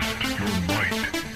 Test your might.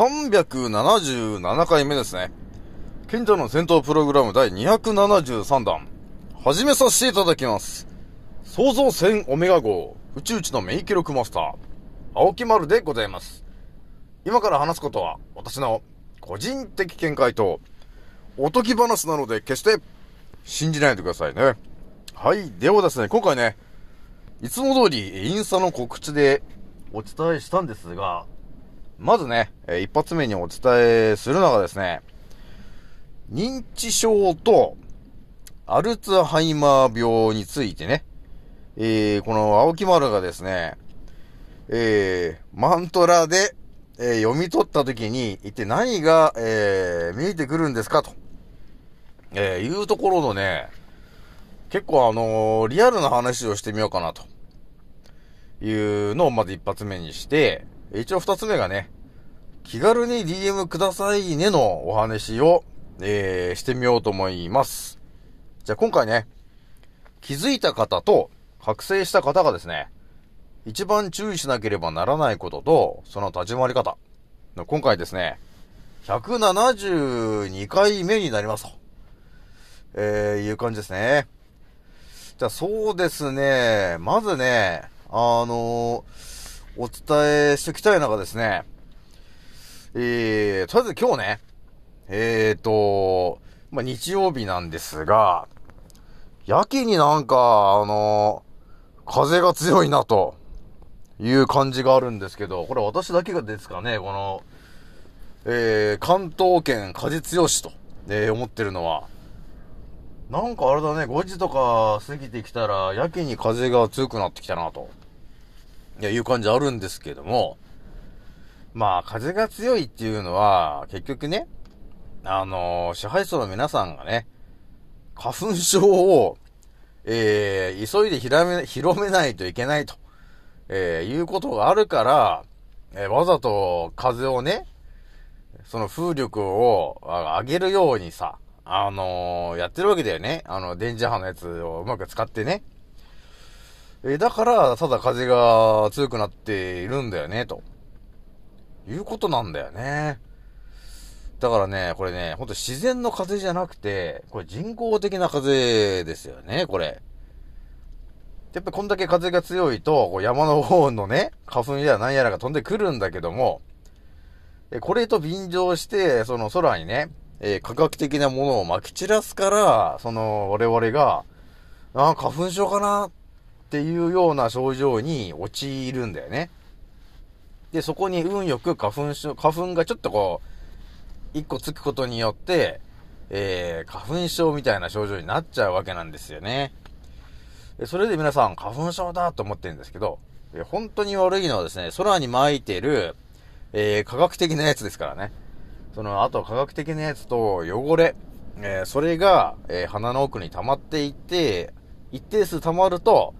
377回目ですね。賢者の戦闘プログラム第273弾。始めさせていただきます。創造船オメガ号、宇宙一の免疫力マスター、青木丸でございます。今から話すことは、私の個人的見解と、おとぎ話なので決して信じないでくださいね。はい。ではですね、今回ね、いつも通りインスタの告知でお伝えしたんですが、まずね、え一発目にお伝えするのがですね、認知症とアルツハイマー病についてね、えー、この青木丸がですね、えー、マントラで、えー読み取った時に、一体何が、え、見えてくるんですかと、え、いうところのね、結構あのリアルな話をしてみようかなと。いうのをまず一発目にして、一応二つ目がね、気軽に DM くださいねのお話を、えー、してみようと思います。じゃあ今回ね、気づいた方と覚醒した方がですね、一番注意しなければならないことと、その立ち回り方。今回ですね、172回目になりますと。えー、いう感じですね。じゃあそうですね、まずね、あのお伝えしておきたいのがですね、えー、とりあえず今日ね、えーと、まあ、日曜日なんですが、やけになんか、あの風が強いなという感じがあるんですけど、これ私だけがですかね、この、えー、関東圏風強しと、えー思ってるのは、なんかあれだね、5時とか過ぎてきたら、やけに風が強くなってきたなと、いや、いう感じあるんですけども、まあ、風が強いっていうのは、結局ね、あのー支配層の皆さんがね、花粉症を、えー、急いでひらめ、広めないといけないと、えー、いうことがあるから、えーわざと風をね、その風力を上げるようにさ、あのーやってるわけだよね。あの、電磁波のやつをうまく使ってね。えだから、ただ風が強くなっているんだよね、と。いうことなんだよね。だからね、これね、ほんと自然の風じゃなくて、これ人工的な風ですよね、これ。やっぱこんだけ風が強いと、こう山の方のね、花粉や何やらが飛んでくるんだけども、えこれと便乗して、その空にね、えー科学的なものを撒き散らすから、その我々が、あ花粉症かなっていうような症状に陥るんだよね。で、そこに運よく花粉症、花粉がちょっとこう、一個つくことによって、えー、花粉症みたいな症状になっちゃうわけなんですよね。それで皆さん、花粉症だと思ってるんですけど、え本当に悪いのはですね、空に巻いてる、えー、科学的なやつですからね。その、あと科学的なやつと汚れ、えーそれが、えー鼻の奥に溜まっていって、一定数溜まると、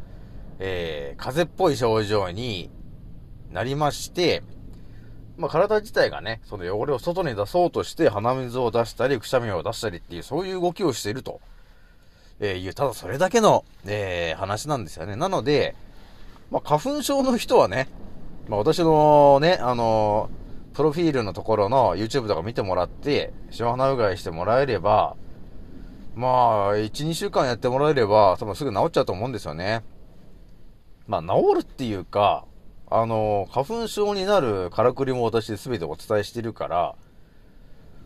えー風邪っぽい症状になりまして、まあ、体自体がね、その汚れを外に出そうとして鼻水を出したり、くしゃみを出したりっていう、そういう動きをしていると、えいう、ただそれだけの、えー話なんですよね。なので、まあ、花粉症の人はね、まあ、私のね、あのプロフィールのところの YouTube とか見てもらって、塩鼻うがいしてもらえれば、まあ、1、2週間やってもらえれば、多分すぐ治っちゃうと思うんですよね。まあ、治るっていうか、あの、花粉症になるからくりも私全てお伝えしてるから、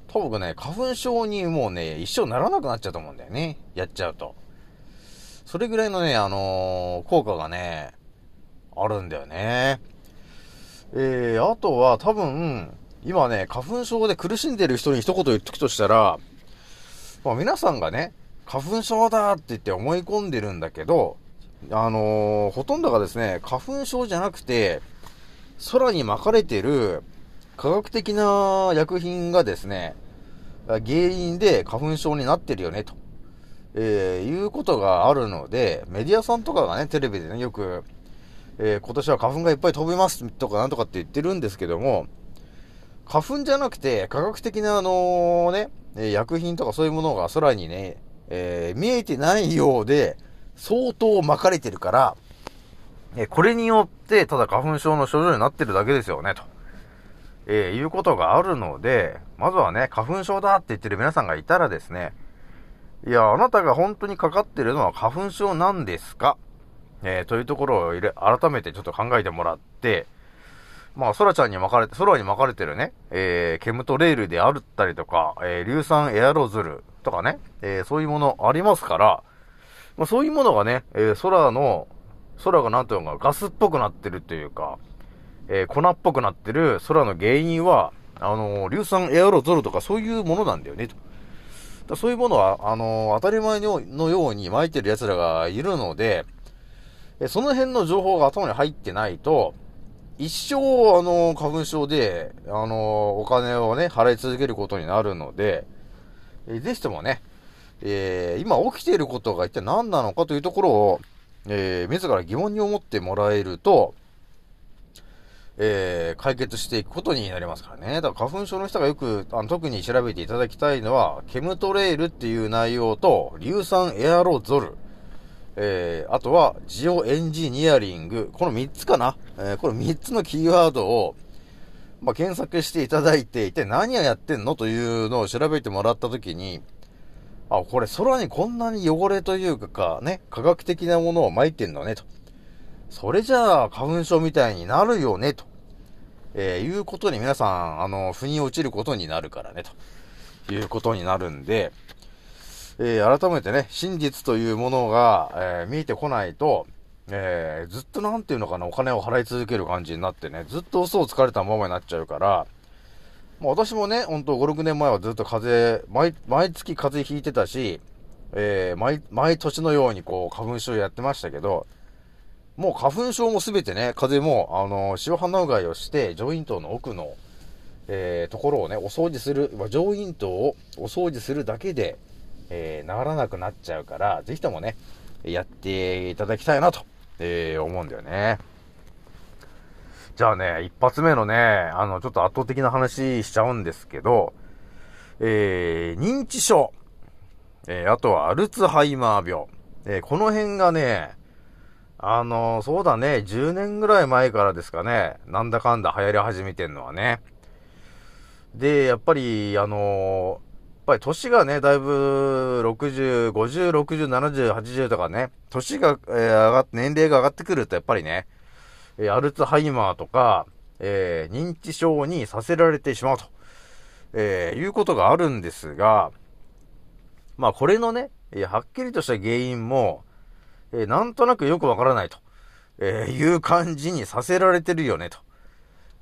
多分ね、花粉症にもうね、一生ならなくなっちゃうと思うんだよね。やっちゃうと。それぐらいのね、あのー、効果がね、あるんだよね。えー、あとは多分、今ね、花粉症で苦しんでる人に一言言っとくとしたら、まあ、皆さんがね、花粉症だって言って思い込んでるんだけど、あのー、ほとんどがですね、花粉症じゃなくて、空に巻かれてる科学的な薬品がですね、原因で花粉症になってるよね、と、えー、いうことがあるので、メディアさんとかがね、テレビでね、よく、えー、今年は花粉がいっぱい飛びますとかなんとかって言ってるんですけども、花粉じゃなくて、科学的なあのね、薬品とかそういうものが空にね、えー、見えてないようで、相当巻かれてるから、えこれによって、ただ花粉症の症状になってるだけですよね、と。えー、いうことがあるので、まずはね、花粉症だって言ってる皆さんがいたらですね、いや、あなたが本当にかかってるのは花粉症なんですか？えー、というところを入れ、改めてちょっと考えてもらって、まあ、空ちゃんに巻かれて、空に巻かれてるね、えー、ケムトレールであったりとか、えー、硫酸エアロズルとかね、えー、そういうものありますから、まあ、そういうものがね、えー、空の、空がなんていうのか、ガスっぽくなってるっていうか、えー、粉っぽくなってる空の原因は、あの、硫酸エアロゾルとかそういうものなんだよね、と。そういうものは、あの、当たり前のように巻いてる奴らがいるので、えその辺の情報が頭に入ってないと、一生、あの、花粉症で、あの、お金をね、払い続けることになるので、えー、ぜひともね、えー、今起きていることが一体何なのかというところを、えー、自ら疑問に思ってもらえると、えー、解決していくことになりますからね。だから花粉症の人がよく、あの特に調べていただきたいのは、ケムトレールっていう内容と、硫酸エアロゾル。えー、あとは、ジオエンジニアリング。この3つかなえー、この3つのキーワードを、まあ、検索していただいて、一体何をやってんのというのを調べてもらったときに、あ、これ空にこんなに汚れというか、ね、科学的なものを撒いてんのね、と。それじゃあ、花粉症みたいになるよね、と。えー、いうことに皆さん、あの、腑に落ちることになるからね、ということになるんで、えー、改めてね、真実というものが、えー、見えてこないと、えー、ずっとなんていうのかな、お金を払い続ける感じになってね、ずっと嘘をつかれたままになっちゃうから、まあ、私もね、ほんと5、6年前はずっと風邪、毎、毎月風邪ひいてたし、えー、毎、毎年のようにこう、花粉症やってましたけど、もう花粉症もすべてね、風邪も、あのー、塩鼻うがいをして、上咽頭の奥の、えー、ところをね、お掃除する、上咽頭をお掃除するだけで、えー、治らなくなっちゃうから、ぜひともね、やっていただきたいなと、えー、思うんだよね。じゃあね、一発目のね、あの、ちょっと圧倒的な話しちゃうんですけど、えー、認知症、えー、あとはアルツハイマー病、えー、この辺がね、あのそうだね、10年ぐらい前からですかね、なんだかんだ流行り始めてんのはね。で、やっぱり、あのやっぱり年がね、だいぶ60、50、60、70、80とかね、年が、えー、上がって、年齢が上がってくるとやっぱりね、え、アルツハイマーとか、えー、認知症にさせられてしまうと、えー、いうことがあるんですが、まあこれのね、え、はっきりとした原因も、えー、なんとなくよくわからないと、えー、いう感じにさせられてるよね、と、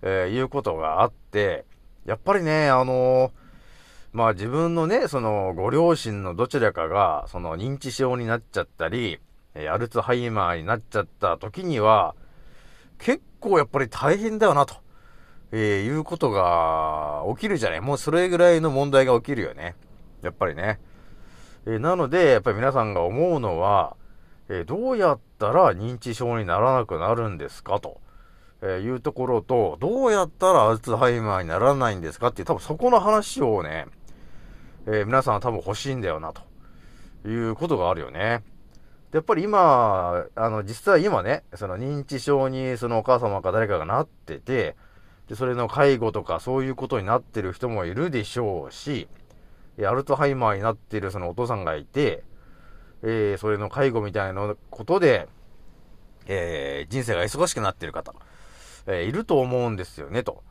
えー、いうことがあって、やっぱりね、あのまあ自分のね、そのご両親のどちらかが、その認知症になっちゃったり、えアルツハイマーになっちゃった時には、結構やっぱり大変だよな、と、えー、いうことが起きるじゃない。もうそれぐらいの問題が起きるよね。やっぱりね。えー、なので、やっぱり皆さんが思うのは、えー、どうやったら認知症にならなくなるんですかと。えいうところと、どうやったらアルツハイマーにならないんですかっていう、多分そこの話をね、え、皆さんは多分欲しいんだよな、ということがあるよね。やっぱり今、あの、実際今ね、その認知症にそのお母様か誰かがなってて、で、それの介護とかそういうことになってる人もいるでしょうし、えアルツハイマーになってるそのお父さんがいて、えー、それの介護みたいなことで、えー、人生が忙しくなってる方、えー、いると思うんですよね、と。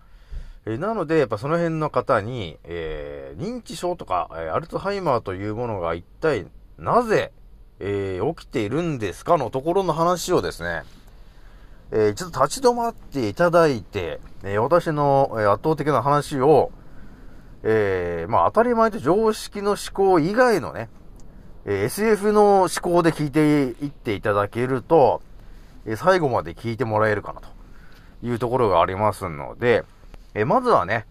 え、なので、やっぱその辺の方に、え、認知症とか、え、アルツハイマーというものが一体なぜ、えー、起きているんですかのところの話をですね、えー、ちょっと立ち止まっていただいて、えー、私の、え、圧倒的な話を、えー、まあ当たり前と常識の思考以外のね、え、SF の思考で聞いていっていただけると、え、最後まで聞いてもらえるかなというところがありますので、え、まずはね、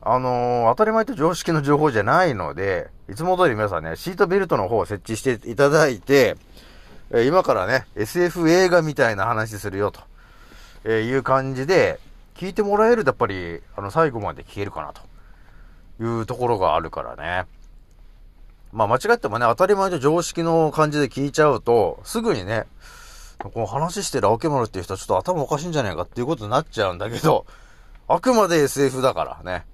あのー、当たり前と常識の情報じゃないので、いつも通り皆さんね、シートベルトの方を設置していただいて、え今からね、SF 映画みたいな話するよと、えいう感じで、聞いてもらえるとやっぱり、あの、最後まで聞けるかなというところがあるからね。まあ間違ってもね、当たり前と常識の感じで聞いちゃうと、すぐにね、この話してる青木丸っていう人はちょっと頭おかしいんじゃないかっていうことになっちゃうんだけど、あくまで SF だからね。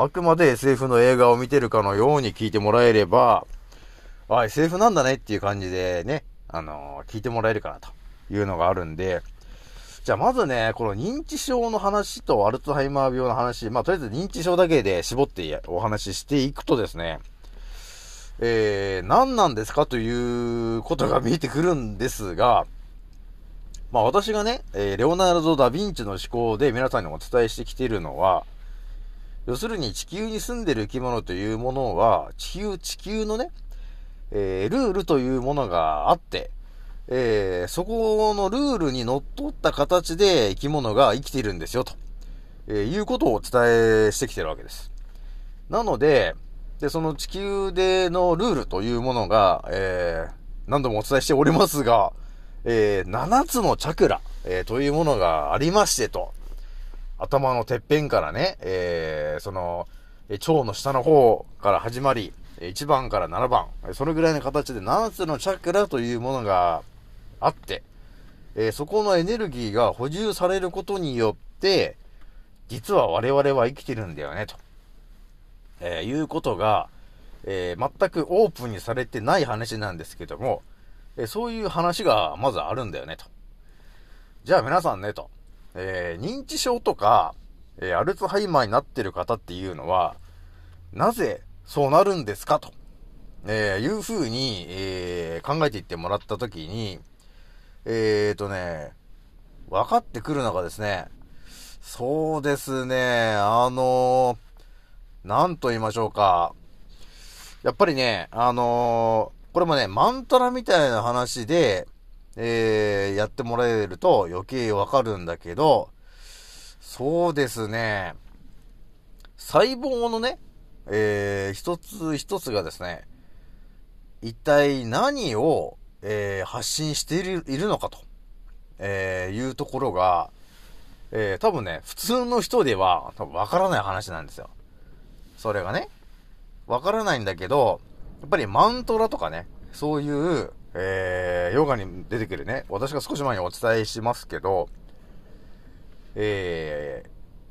あくまで SF の映画を見てるかのように聞いてもらえれば、あ、SF なんだねっていう感じでね、あのー、聞いてもらえるかなというのがあるんで、じゃあまずね、この認知症の話とアルツハイマー病の話、まあとりあえず認知症だけで絞ってお話ししていくとですね、えー、何なんですかということが見えてくるんですが、まあ私がね、えー、レオナルド・ダ・ヴィンチの思考で皆さんにお伝えしてきているのは、要するに地球に住んでる生き物というものは、地球、地球のね、えー、ルールというものがあって、えー、そこのルールにのっとった形で生き物が生きているんですよ、と、えー、いうことをお伝えしてきてるわけです。なので、で、その地球でのルールというものが、えー、何度もお伝えしておりますが、えー、7つのチャクラ、えー、というものがありましてと、頭のてっぺんからね、えー、その、腸の下の方から始まり、1番から7番、それぐらいの形で7つのチャクラというものがあって、えー、そこのエネルギーが補充されることによって、実は我々は生きてるんだよね、と、えー、いうことが、えー、全くオープンにされてない話なんですけども、えそういう話がまずあるんだよね、と。じゃあ皆さんね、と。え認知症とか、えアルツハイマーになってる方っていうのは、なぜそうなるんですかと、えー、いうふうに、え、考えていってもらったときに、えーとね、分かってくるのがですね、そうですね、あのー、なんと言いましょうか。やっぱりね、あの、これもね、マントラみたいな話で、えー、やってもらえると余計わかるんだけど、そうですね、細胞のね、えー、一つ一つがですね、一体何を、えー、発信しているいるのかと、えー、いうところが、えー、多分ね、普通の人では多分わからない話なんですよ。それがね、わからないんだけど、やっぱりマントラとかね、そういう、えー、ヨガに出てくるね、私が少し前にお伝えしますけど、え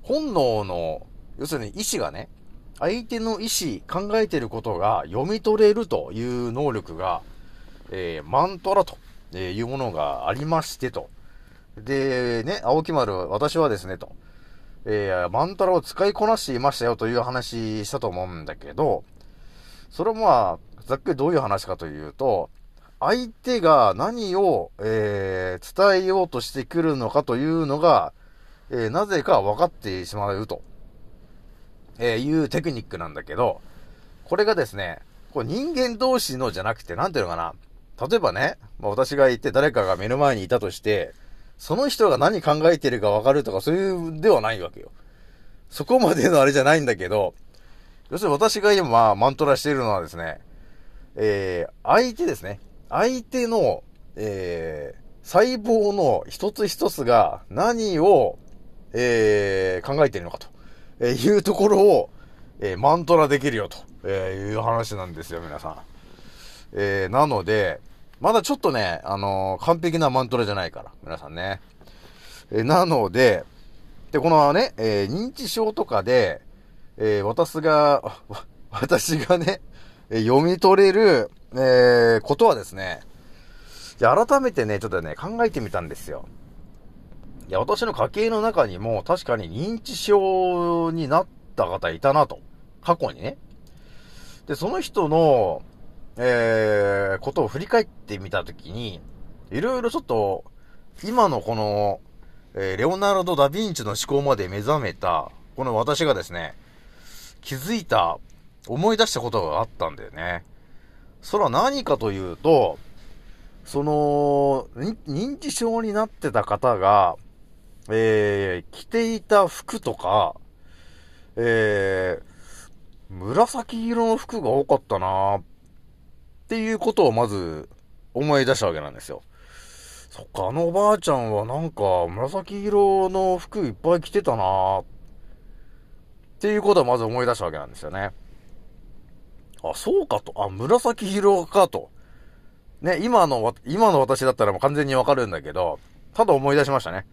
ー、本能の、要するに意志がね、相手の意思、考えてることが読み取れるという能力が、えー、マントラというものがありましてと。で、ね、青木丸、私はですね、と。えー、マントラを使いこなしていましたよという話したと思うんだけど、それもまあ、ざっくりどういう話かというと、相手が何を、えー、伝えようとしてくるのかというのが、えー、なぜか分かってしまうと。えー、いうテクニックなんだけど、これがですね、こう人間同士のじゃなくて、なんていうのかな。例えばね、まあ、私がいて誰かが目の前にいたとして、その人が何考えてるかわかるとかそういうではないわけよ。そこまでのあれじゃないんだけど、要するに私が今、マントラしているのはですね、えー、相手ですね。相手の、えー、細胞の一つ一つが何を、えー、考えているのかと。いうところを、えー、マントラできるよと、いう話なんですよ、皆さん。えー、なので、まだちょっとね、あのー、完璧なマントラじゃないから、皆さんね。えー、なので、で、このね、えー、認知症とかで、えー、私が、私がね、え読み取れる、えー、ことはですね、じゃ改めてね、ちょっとね、考えてみたんですよ。いや、私の家系の中にも確かに認知症になった方いたなと。過去にね。で、その人の、えー、ことを振り返ってみたときに、いろいろちょっと、今のこの、えー、レオナルド・ダ・ヴィンチの思考まで目覚めた、この私がですね、気づいた、思い出したことがあったんだよね。それは何かというと、その、認知症になってた方が、えー、着ていた服とか、えー、紫色の服が多かったなっていうことをまず思い出したわけなんですよ。そっか、あのおばあちゃんはなんか紫色の服いっぱい着てたなっていうことをまず思い出したわけなんですよね。あ、そうかと。あ、紫色かと。ね、今の、今の私だったらもう完全にわかるんだけど、ただ思い出しましたね。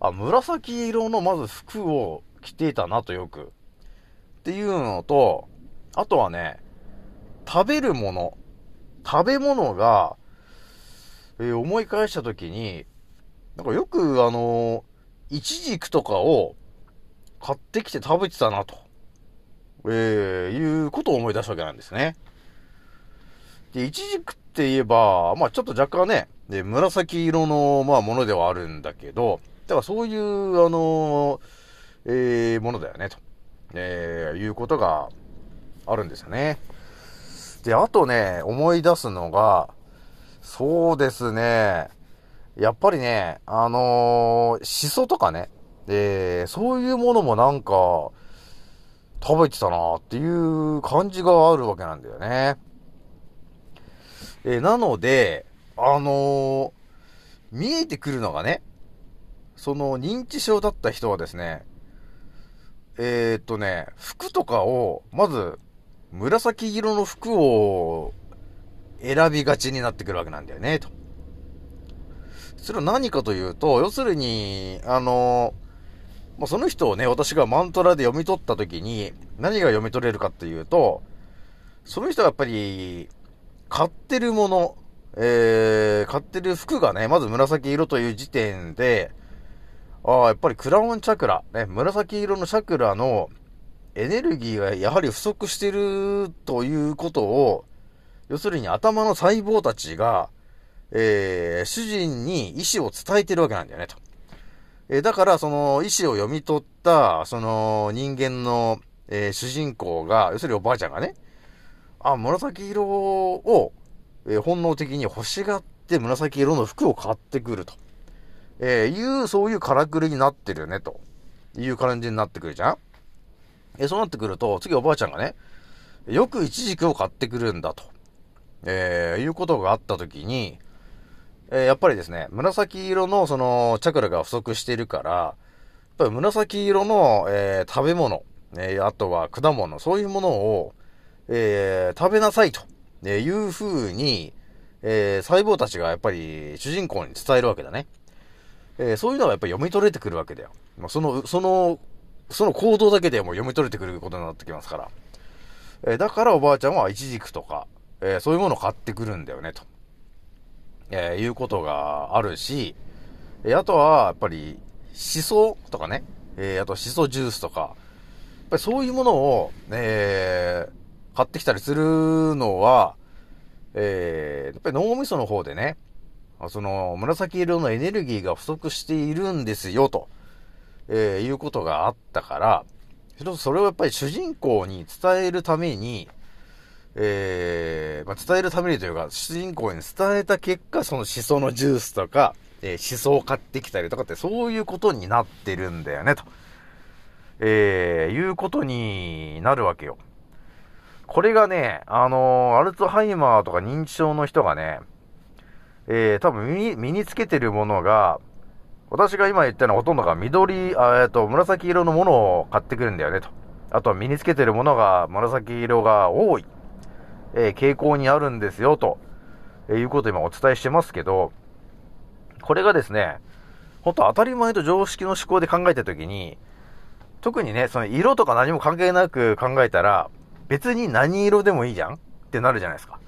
あ、紫色のまず服を着ていたなとよく。っていうのと、あとはね、食べるもの。食べ物が、えー、思い返したときに、なんかよくあのー、イチジクとかを買ってきて食べてたなと、えー、いうことを思い出したわけなんですね。で、イチジクって言えば、まあちょっと若干ね、で、紫色の、まあものではあるんだけど、だからそういう、あのー、えー、ものだよね、と、えー、いうことがあるんですよね。で、あとね、思い出すのが、そうですね、やっぱりね、あのー、シソとかね、えー、そういうものもなんか、食べてたなっていう感じがあるわけなんだよね。えー、なので、あのー、見えてくるのがね、その認知症だった人はですね、えー、っとね、服とかを、まず、紫色の服を選びがちになってくるわけなんだよね、と。それは何かというと、要するに、あの、まあ、その人をね、私がマントラで読み取った時に、何が読み取れるかっていうと、その人はやっぱり、買ってるもの、えー、買ってる服がね、まず紫色という時点で、ああ、やっぱりクラウンチャクラ、ね、紫色のチャクラのエネルギーがやはり不足してるということを、要するに頭の細胞たちが、えー、主人に意思を伝えてるわけなんだよね、と。え、だから、その意思を読み取った、その人間の、えー、主人公が、要するにおばあちゃんがね、あ、紫色を、えー、本能的に欲しがって紫色の服を買ってくると。えー、いう、そういうからくりになってるよね、と。いう感じになってくるじゃん。えそうなってくると、次おばあちゃんがね、よくイチジクを買ってくるんだと、えー、いうことがあったときに、えー、やっぱりですね、紫色のそのチャクラが不足しているから、やっぱり紫色の、えー、食べ物、えー、あとは果物、そういうものを、え、食べなさいと、いう風に、え、細胞たちがやっぱり主人公に伝えるわけだね。え、そういうのはやっぱり読み取れてくるわけだよ。まあ、その、その、その行動だけでも読み取れてくることになってきますから。え、だからおばあちゃんはイチジクとか、え、そういうものを買ってくるんだよね、と。えいうことがあるし、えあとは、やっぱり、シソとかね、えあとシソジュースとか、やっぱりそういうものを、え買ってきたりするのは、えやっぱり脳みその方でね、その、紫色のエネルギーが不足しているんですよ、と、えー、いうことがあったから、それをやっぱり主人公に伝えるために、えー、まあ、伝えるためにというか、主人公に伝えた結果、そのシソのジュースとか、えー、シソを買ってきたりとかって、そういうことになってるんだよね、と。えー、いうことになるわけよ。これがね、あのー、アルツハイマーとか認知症の人がね、えー、多分身に身につけてるものが、私が今言ったのはほとんどが緑、えっと、紫色のものを買ってくるんだよねと。あとは身につけてるものが紫色が多い、えー、傾向にあるんですよと、えー、いうことを今お伝えしてますけど、これがですね、本当当たり前と常識の思考で考えたときに、特にね、その色とか何も関係なく考えたら、別に何色でもいいじゃんってなるじゃないですか。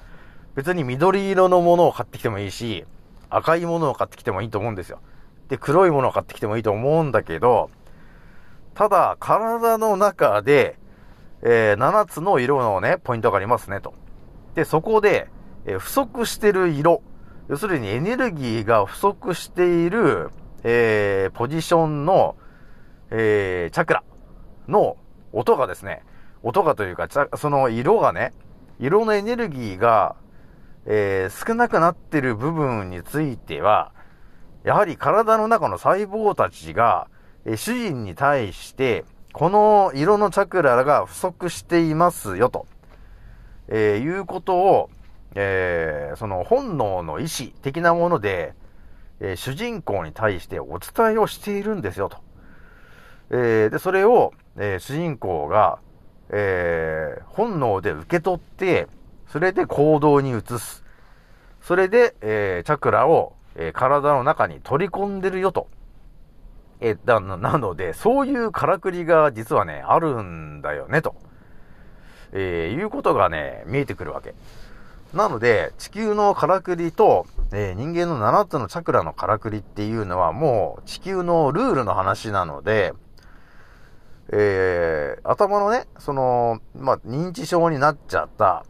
別に緑色のものを買ってきてもいいし、赤いものを買ってきてもいいと思うんですよ。で、黒いものを買ってきてもいいと思うんだけど、ただ、体の中で、えー、7つの色のね、ポイントがありますね、と。で、そこで、え、不足してる色、要するにエネルギーが不足している、えー、ポジションの、えー、チャクラの音がですね、音がというか、その色がね、色のエネルギーが、えー、少なくなってる部分については、やはり体の中の細胞たちが、え、主人に対して、この色のチャクラが不足していますよ、と、えー、いうことを、えー、その本能の意志的なもので、えー、主人公に対してお伝えをしているんですよ、と。えー、で、それを、えー、主人公が、えー、本能で受け取って、それで行動に移す。それで、えー、チャクラを、えー、体の中に取り込んでるよと。えー、だ、なので、そういうからくりが実はね、あるんだよね、と。えー、いうことがね、見えてくるわけ。なので、地球のからくりと、えー、人間の7つのチャクラのからくりっていうのはもう地球のルールの話なので、えー、頭のね、その、まあ、認知症になっちゃった。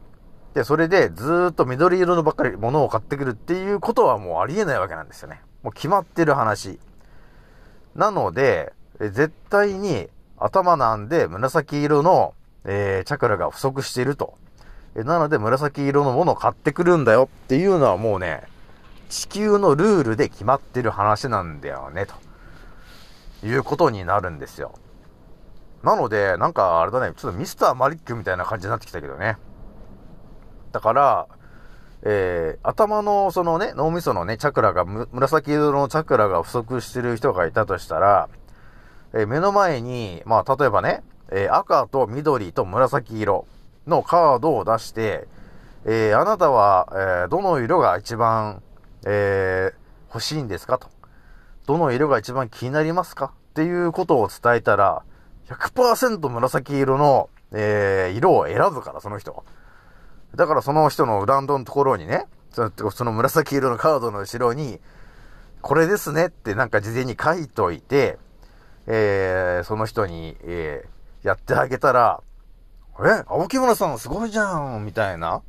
で、それでずっと緑色のばっかり物を買ってくるっていうことはもうありえないわけなんですよね。もう決まってる話。なので、絶対に頭なんで紫色の、えー、チャクラが不足していると。えなので紫色のものを買ってくるんだよっていうのはもうね、地球のルールで決まってる話なんだよね、ということになるんですよ。なので、なんかあれだね、ちょっとミスターマリックみたいな感じになってきたけどね。だから、えー、頭のそのね、脳みそのね、チャクラが、紫色のチャクラが不足してる人がいたとしたら、えー、目の前に、まあ、例えばね、えー、赤と緑と紫色のカードを出して、えー、あなたは、えー、どの色が一番、えー、欲しいんですか？と。どの色が一番気になりますか？っていうことを伝えたら、100%紫色の、え、色を選ぶから、その人。だからその人のランドのところにね、その紫色のカードの後ろに、これですねってなんか事前に書いといて、えー、その人に、えー、やってあげたら、え青木村さんすごいじゃんみたいな。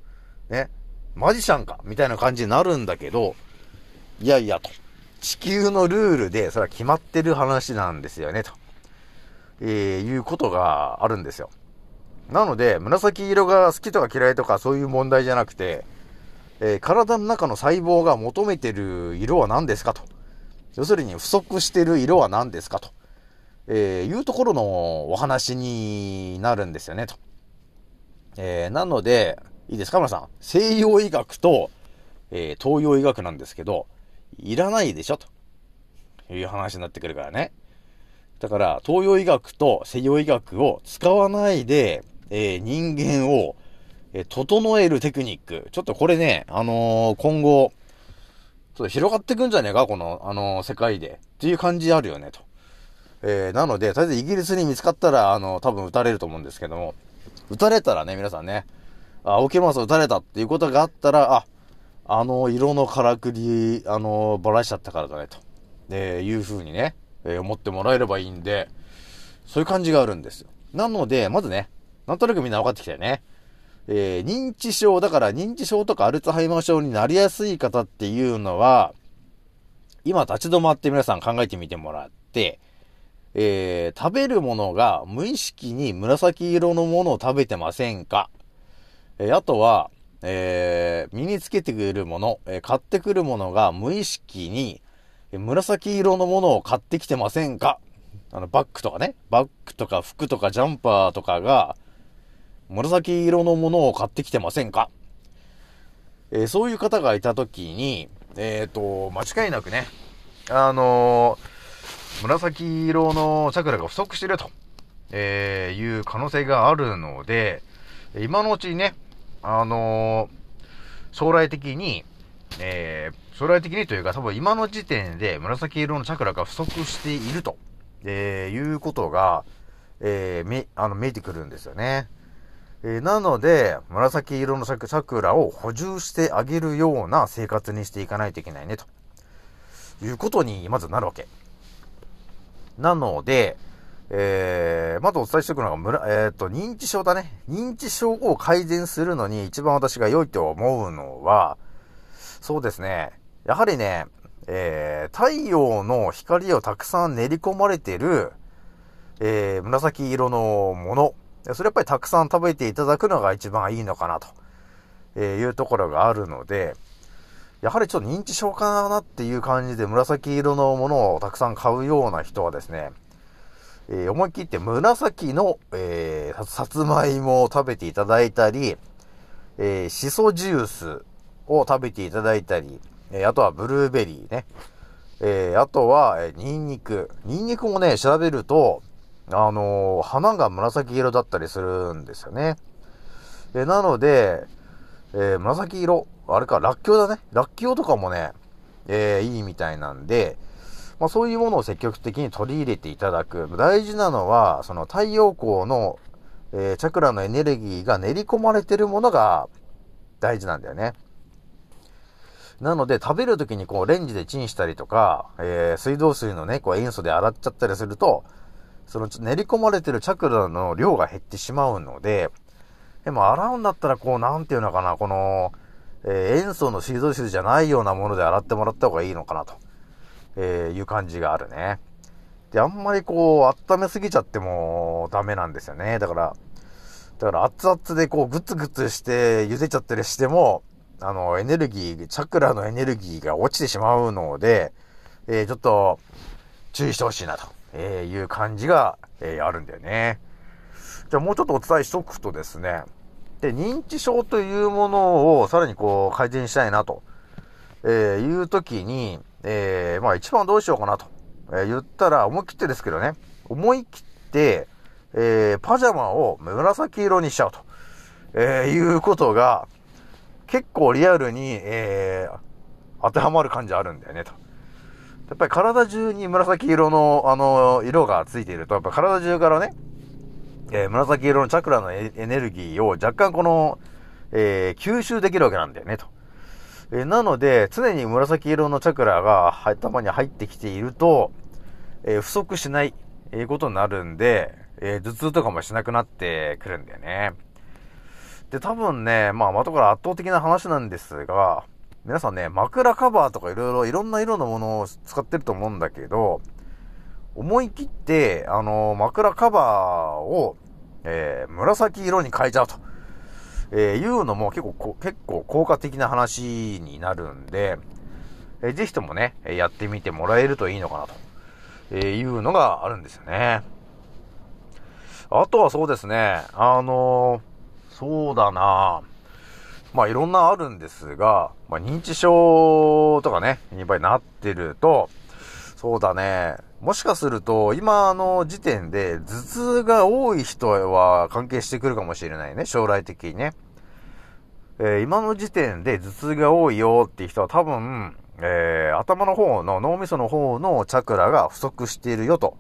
ね。マジシャンかみたいな感じになるんだけど、いやいやと。地球のルールで、それは決まってる話なんですよね、と。えー、いうことがあるんですよ。なので、紫色が好きとか嫌いとかそういう問題じゃなくて、えー、体の中の細胞が求めてる色は何ですかと。要するに不足してる色は何ですかと。えー、いうところのお話になるんですよね、と。えー、なので、いいですか、皆さん？西洋医学と、えー、東洋医学なんですけど、いらないでしょ、という話になってくるからね。だから、東洋医学と西洋医学を使わないで、えー、人間を、えー、整えるテクニック。ちょっとこれね、あのー、今後、ちょっと広がってくんじゃねえかこの、あの世界で。っていう感じあるよね、と。えなので、とりあえずイギリスに見つかったら、あの、多分撃たれると思うんですけども、撃たれたらね、皆さんね、あ、オケマス撃たれたっていうことがあったら、あ、あの、色のからくり、あの、ばらしちゃったからだね、と。で、いう風にね、えー、思ってもらえればいいんで、そういう感じがあるんですよ。なので、まずね、なんとなくみんな分かってきたよね。えー、認知症、だから認知症とかアルツハイマー症になりやすい方っていうのは、今立ち止まって皆さん考えてみてもらって、えー、食べるものが無意識に紫色のものを食べてませんか？えー、あとは、えー、身につけてくるもの、え買ってくるものが無意識に紫色のものを買ってきてませんか？あの、バッグとかね、バッグとか服とかジャンパーとかが、紫色のものを買ってきてませんか？え、そういう方がいたときに、えっ、と、間違いなくね、あのー、紫色のチャクラが不足してると、えいう可能性があるので、今のうちにね、あの将来的に、えー、将来的にというか、多分今の時点で紫色のチャクラが不足していると、え、いうことが、えー、め、あの、見えてくるんですよね。えー、なので、紫色のチャクラを補充してあげるような生活にしていかないといけないね、ということにまずなるわけ。なので、えー、まずお伝えしておくのが、むら、えっ、ー、と、認知症だね。認知症を改善するのに一番私が良いと思うのは、そうですね。やはりね、えー、太陽の光をたくさん練り込まれてる、えー、紫色のもの。それやっぱりたくさん食べていただくのが一番いいのかなと、えいうところがあるので、やはりちょっと認知症かなっていう感じで紫色のものをたくさん買うような人はですね、えー、思い切って紫の、えー、さつまいもを食べていただいたり、えー、シソジュースを食べていただいたり、えあとはブルーベリーね。えあとは、えニンニク。ニンニクもね、調べると、あの花が紫色だったりするんですよね。えなので、え紫色、あれか、ラッキョウだね。ラッキョウとかもね、えいいみたいなんで、まあ、そういうものを積極的に取り入れていただく。大事なのは、その太陽光の、えー、チャクラのエネルギーが練り込まれてるものが大事なんだよね。なので、食べるときにこう、レンジでチンしたりとか、えー、水道水のね、こう、塩素で洗っちゃったりすると、その練り込まれてるチャクラの量が減ってしまうので、でも洗うんだったらこう、なんていうのかな、この、えー、塩素の水道水じゃないようなもので洗ってもらった方がいいのかなと。えー、いう感じがあるね。で、あんまりこう、温めすぎちゃってもダメなんですよね。だから、だから熱々でこう、グツグツして茹でちゃったりしても、あの、エネルギー、チャクラのエネルギーが落ちてしまうので、えー、ちょっと、注意してほしいなと、えいう感じが、え、あるんだよね。じゃあもうちょっとお伝えしとくとですね、で、認知症というものをさらにこう改善したいなと、えー、いう時に、えー、まあ一番どうしようかなと、えー、言ったら思い切ってですけどね、思い切って、えー、パジャマを紫色にしちゃうと、えー、いうことが結構リアルに、えー、当てはまる感じあるんだよねと。やっぱり体中に紫色の、あの、色がついていると、やっぱ体中からね、えー、紫色のチャクラのエネルギーを若干この、えー、吸収できるわけなんだよねと。えなので、常に紫色のチャクラが頭に入ってきていると、え不足しない、えことになるんで、え頭痛とかもしなくなってくるんだよね。で、多分ね、まあ、後から圧倒的な話なんですが、皆さんね、枕カバーとかいろいろ、いろんな色のものを使ってると思うんだけど、思い切って、あの、枕カバーを、えー、紫色に変えちゃうと。えー、いうのも結構結構効果的な話になるんで、えー、ぜひともね、やってみてもらえるといいのかなと、えー、いうのがあるんですよね。あとはそうですね、あの、そうだなまあいろんなあるんですが、まあ認知症とかね、やっぱりなってると、そうだね、もしかすると、今の時点で頭痛が多い人は関係してくるかもしれないね、将来的にね。えー、今の時点で頭痛が多いよっていう人は多分、えー、頭の方の脳みその方のチャクラが不足しているよと、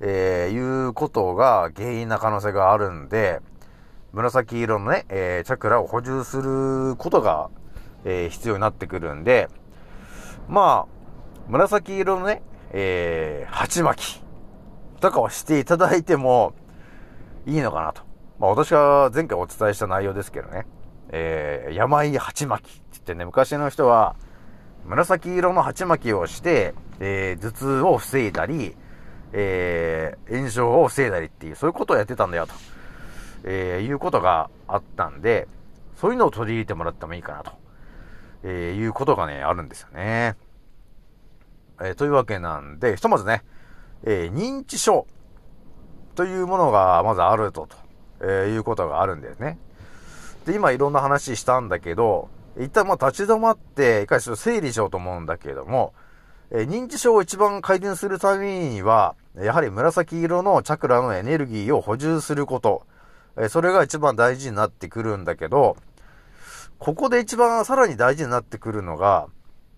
えー、いうことが原因な可能性があるんで、紫色のね、え、チャクラを補充することが、え、必要になってくるんで、まあ、紫色のね、えー、鉢巻きとかをしていただいてもいいのかなと。まあ私が前回お伝えした内容ですけどね。えー、病鉢巻きって言ってね、昔の人は紫色の鉢巻きをして、えー、頭痛を防いだり、えー、炎症を防いだりっていう、そういうことをやってたんだよと、えー、いうことがあったんで、そういうのを取り入れてもらってもいいかなと、えー、いうことがね、あるんですよね。えー、というわけなんで、ひとまずね、えー、認知症というものがまずあると、と、えー、いうことがあるんだよね。で、今いろんな話したんだけど、一旦まあ立ち止まって、一回ちょっと整理しようと思うんだけども、え、認知症を一番改善するためには、やはり紫色のチャクラのエネルギーを補充すること、え、それが一番大事になってくるんだけど、ここで一番さらに大事になってくるのが、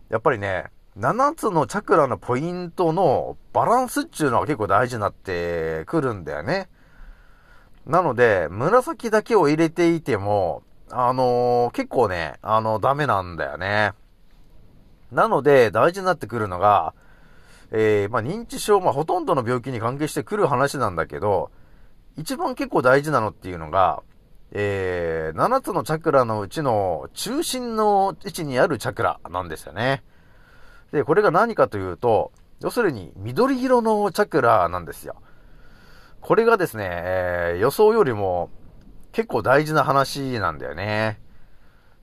やっぱりね、7つのチャクラのポイントのバランスっていうのは結構大事になってくるんだよね。なので、紫だけを入れていても、あのー、結構ね、あの、ダメなんだよね。なので、大事になってくるのが、えー、まあ、認知症、まあ、ほとんどの病気に関係してくる話なんだけど、一番結構大事なのっていうのが、えー、7つのチャクラのうちの中心の位置にあるチャクラなんですよね。で、これが何かというと、要するに緑色のチャクラなんですよ。これがですね、えー、予想よりも結構大事な話なんだよね。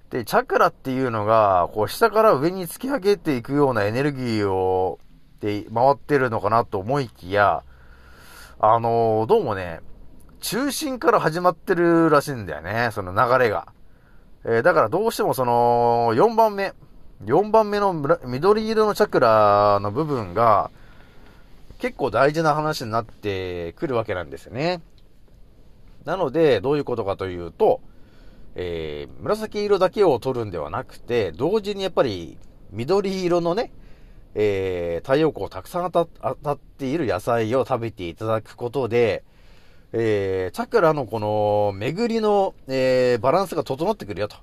で、チャクラっていうのが、こう下から上に突き上げていくようなエネルギーを、で回ってるのかなと思いきや、あのー、どうもね、中心から始まってるらしいんだよね、その流れが。えー、だからどうしてもその、4番目、4番目の緑色のチャクラの部分が、結構大事な話になってくるわけなんですよね。なので、どういうことかというと、えー、紫色だけを取るんではなくて、同時にやっぱり緑色のね、えー、太陽光をたくさん当たっている野菜を食べていただくことで、えー、チャクラのこの巡りの、えー、バランスが整ってくるよと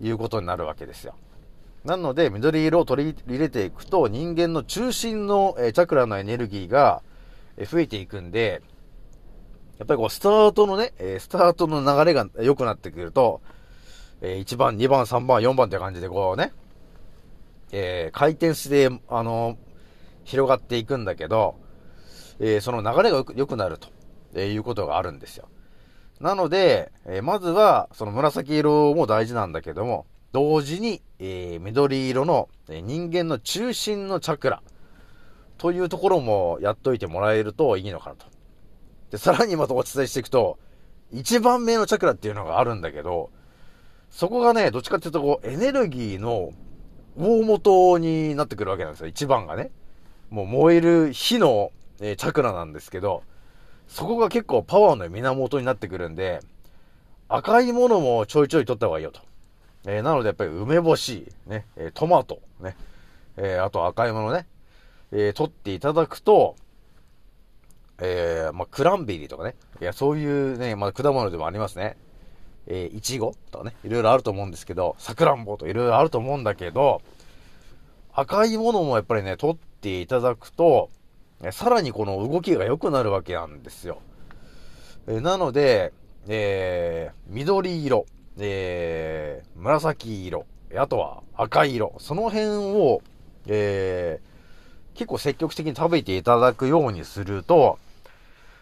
いうことになるわけですよ。なので、緑色を取り入れていくと、人間の中心の、え、チャクラのエネルギーが、増えていくんで、やっぱりこう、スタートのね、えスタートの流れが良くなってくると、え1番、2番、3番、4番って感じでこうね、え回転して、あの広がっていくんだけど、えその流れが良くなると。えー、いうことがあるんですよ。なので、え、まずは、その紫色も大事なんだけども、同時に、えー、緑色の、人間の中心のチャクラというところもやっといてもらえるといいのかなと。で、さらにまたお伝えしていくと、一番目のチャクラっていうのがあるんだけど、そこがね、どっちかっていうとこう、エネルギーの大元になってくるわけなんですよ。一番がね。もう燃える火の、えー、チャクラなんですけど、そこが結構パワーの源になってくるんで、赤いものもちょいちょい取った方がいいよと。えー、なのでやっぱり梅干し、ね、えトマト、ね、えー、あと赤いものね、えー、取っていただくと、えー、まあ、クランベリーとかね、いや、そういうね、まあ、果物でもありますね。えー、いちごとかね、いろいろあると思うんですけど、さくらんぼといろいろあると思うんだけど、赤いものもやっぱりね、取っていただくと、さらにこの動きが良くなるわけなんですよ。えなので、えー、緑色、えー、紫色、あとは赤色、その辺を、えー、結構積極的に食べていただくようにすると、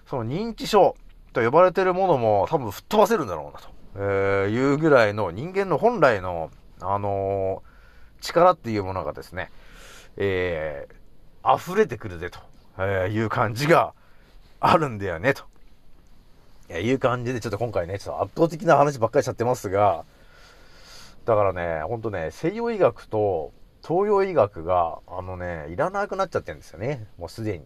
その認知症と呼ばれてるものも多分吹っ飛ばせるんだろうなと、えー、いうぐらいの人間の本来の、あのー、力っていうものがですね、えー、溢れてくるぜと。えー、いう感じがあるんだよね、と。いや、いう感じで、ちょっと今回ね、ちょっと圧倒的な話ばっかりしちゃってますが、だからね、ほんとね、西洋医学と東洋医学が、あのね、いらなくなっちゃってるんですよね、もうすでに。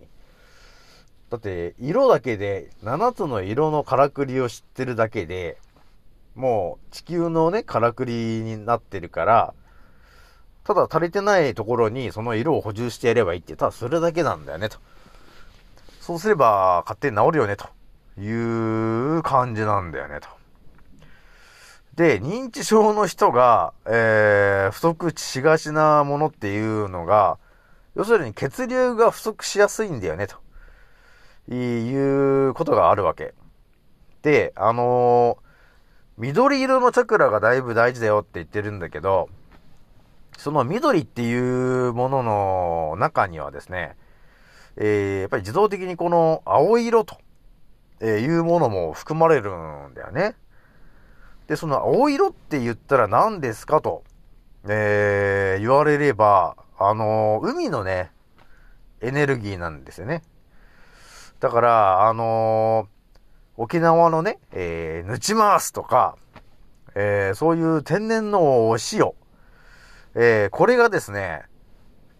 だって、色だけで、7つの色のからくりを知ってるだけで、もう地球のね、からくりになってるから、ただ足りてないところにその色を補充してやればいいって、ただそれだけなんだよね、と。そうすれば勝手に治るよね、という感じなんだよね、と。で、認知症の人が、えー、不足しがちなものっていうのが、要するに血流が不足しやすいんだよね、ということがあるわけ。で、あのー、緑色のチャクラがだいぶ大事だよって言ってるんだけど、その緑っていうものの中にはですね、えー、やっぱり自動的にこの青色と、えいうものも含まれるんだよね。で、その青色って言ったら何ですかと、えー、言われれば、あのー、海のね、エネルギーなんですよね。だから、あのー、沖縄のね、えー、ぬちまーすとか、えー、そういう天然のお塩、えー、これがですね、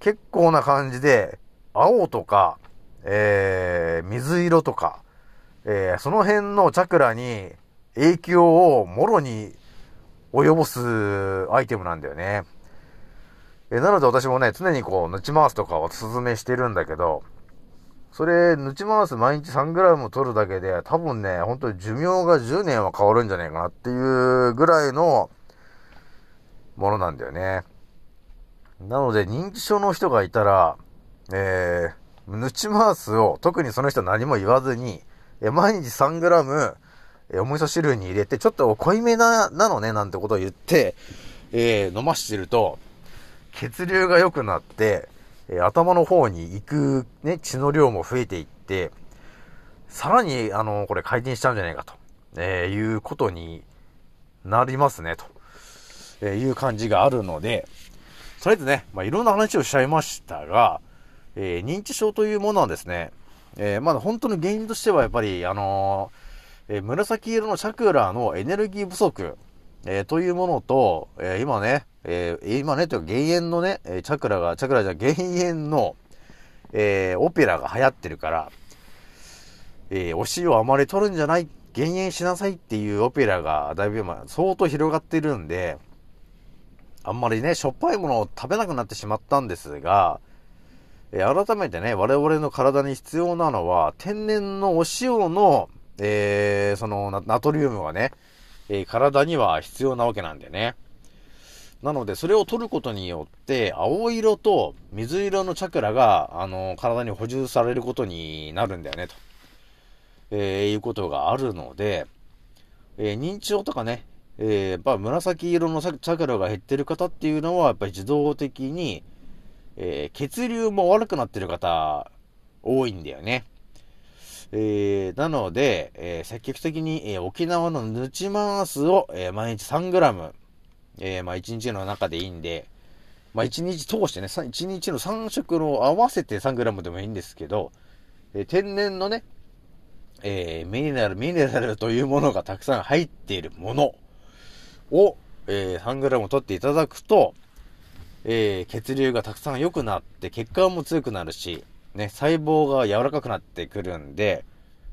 結構な感じで、青とか、えー、水色とか、えー、その辺のチャクラに影響をもろに及ぼすアイテムなんだよね。えー、なので私もね、常にこう、ぬち回すとかをお勧めしてるんだけど、それ、ヌチマウス毎日 3g 取るだけで、多分ね、本当に寿命が10年は変わるんじゃないかなっていうぐらいのものなんだよね。なので、認知症の人がいたら、えー、ヌチマウスを、特にその人何も言わずに、え毎日 3g、えお味噌汁に入れて、ちょっと濃いめな、なのね、なんてことを言って、えー、飲ましてると、血流が良くなって、え、頭の方に行くね、血の量も増えていって、さらに、あの、これ回転しちゃうんじゃないかと、えー、いうことになりますね、と、えいう感じがあるので、とりあえずね、まあ、いろんな話をしちゃいましたが、え認知症というものはですね、えまだ本当の原因としてはやっぱり、あのえ紫色のチャクラのエネルギー不足、えというものと、え今ね、え、今ね、というか、減塩のね、チャクラが、チャクラじゃ減塩の、え、オペラが流行ってるから、え、お塩あまり取るんじゃない、減塩しなさいっていうオペラがだいぶ今、相当広がってるんで、あんまりね、しょっぱいものを食べなくなってしまったんですが、えー、改めてね、我々の体に必要なのは、天然のお塩の、えー、そのナトリウムがね、えー、体には必要なわけなんでね。なので、それを取ることによって、青色と水色のチャクラが、あの、体に補充されることになるんだよね、と、えー、いうことがあるので、えー、認知症とかね、えー、やっぱ紫色のチャクラが減ってる方っていうのは、やっぱり自動的に、えー、血流も悪くなってる方、多いんだよね。えー、なので、えー、積極的に、えー、沖縄のヌチマースを、え毎日 3g、え、まあ1日の中でいいんで、まあ1日通してね、1日の3食の合わせて 3g でもいいんですけど、え、天然のね、え、ミネラル、ミネラルというものがたくさん入っているものを、えー、3g 取っていただくと、えー、血流がたくさん良くなって、血管も強くなるし、ね、細胞が柔らかくなってくるんで、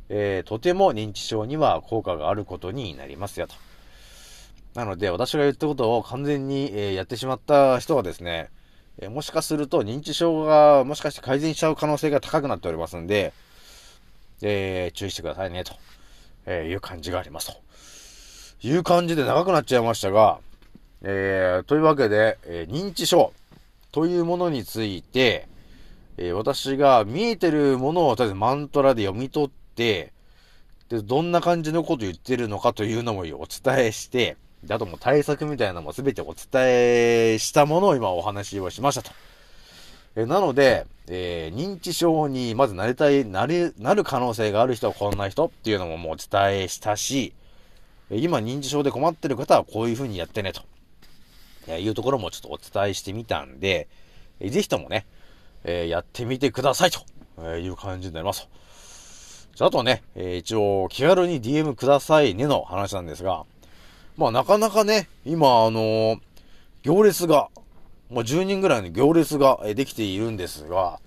えー、とても認知症には効果があることになりますよと。なので、私が言ったことを完全に、えー、やってしまった人はですね、え、もしかすると認知症がもしかして改善しちゃう可能性が高くなっておりますんで、えー、注意してくださいね、と、えいう感じがありますと。いう感じで長くなっちゃいましたが、えというわけで、え認知症というものについて、え私が見えてるものをとりあえずマントラで読み取って、で、どんな感じのこと言ってるのかというのもお伝えして、で、あともう対策みたいなのも全てお伝えしたものを今お話をしましたと。えなので、えー、認知症にまずなりたい、なり、なる可能性がある人はこんな人っていうのももうお伝えしたし、今認知症で困ってる方はこういう風にやってねと、えいうところもちょっとお伝えしてみたんで、えぜひともね、えー、やってみてくださいと、えいう感じになります。じゃあ、あとね、え、一応気軽に DM くださいねの話なんですが、まあなかなかね、今あの、行列が、もう10人ぐらいの行列ができているんですが、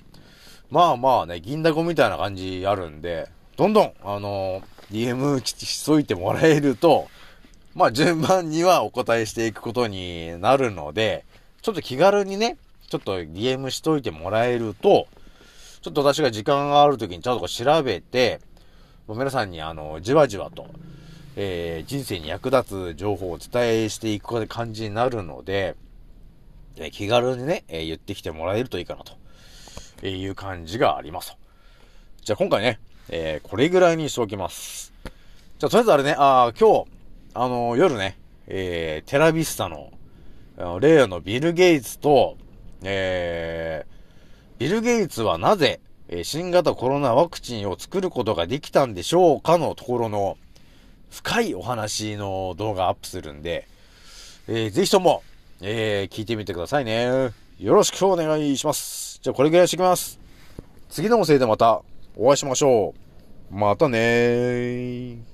まあまあね、銀だこみたいな感じあるんで、どんどん、あの、DM しといてもらえると、まあ順番にはお答えしていくことになるので、ちょっと気軽にね、ちょっと DM しといてもらえると、ちょっと私が時間がある時にちゃんと調べて、皆さんにあの、じわじわと、えー、人生に役立つ情報をお伝えしていく感じになるので、え、気軽にね、えー、言ってきてもらえるといいかなと、えいう感じがあります。じゃあ今回ね、えこれぐらいにしておきます。じゃあとりあえずあれね、あ今日、あの夜ね、えーテラビスタの、例のビル・ゲイツと、えービル・ゲイツはなぜ、え新型コロナワクチンを作ることができたんでしょうかのところの、深いお話の動画アップするんで、えー、ぜひとも、えー、聞いてみてくださいね。よろしくお願いします。じゃあこれぐらいしてきます。次の音声でまたお会いしましょう。またねー。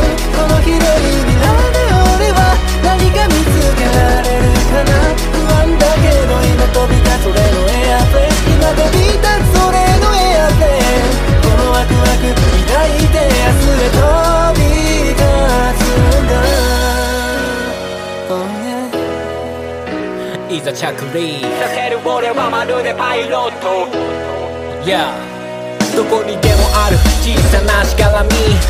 く抱いて明日へ飛び立つんだ、oh yeah、いざ着陸させる俺はまるでパイロット。Yeah. どこにでもある。小さなしがらみ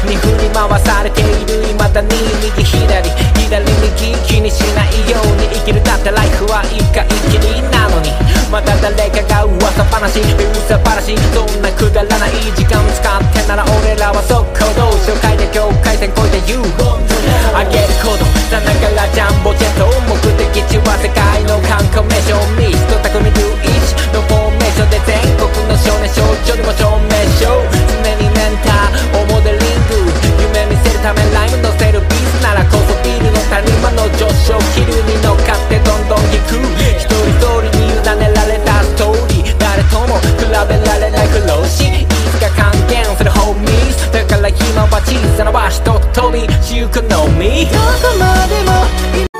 に振り回されている。未だに右左左右気にしないように生きる。だってライフは一回きりなのに。また誰かが噂話。噂話。そんなくだらない時間使ってなら俺らは速攻動紹介で境界線越えて言う。あげること。さながらジャンボジェット目的地は世界の観光名所。ミスト匠ルイチ。のフォーメーションで全国の少年。少女にも証明。しよう常にメンターをモデリング。夢見せるためライム乗せるビースならこそビルの谷間の上昇気流に乗っかってどんどん行く。一人一人に委ねられたストーリー。誰とも比べられない苦労しいつか還元するホーミーズ。だから今は小さな場所と飛びしゆくのみ。どこまでも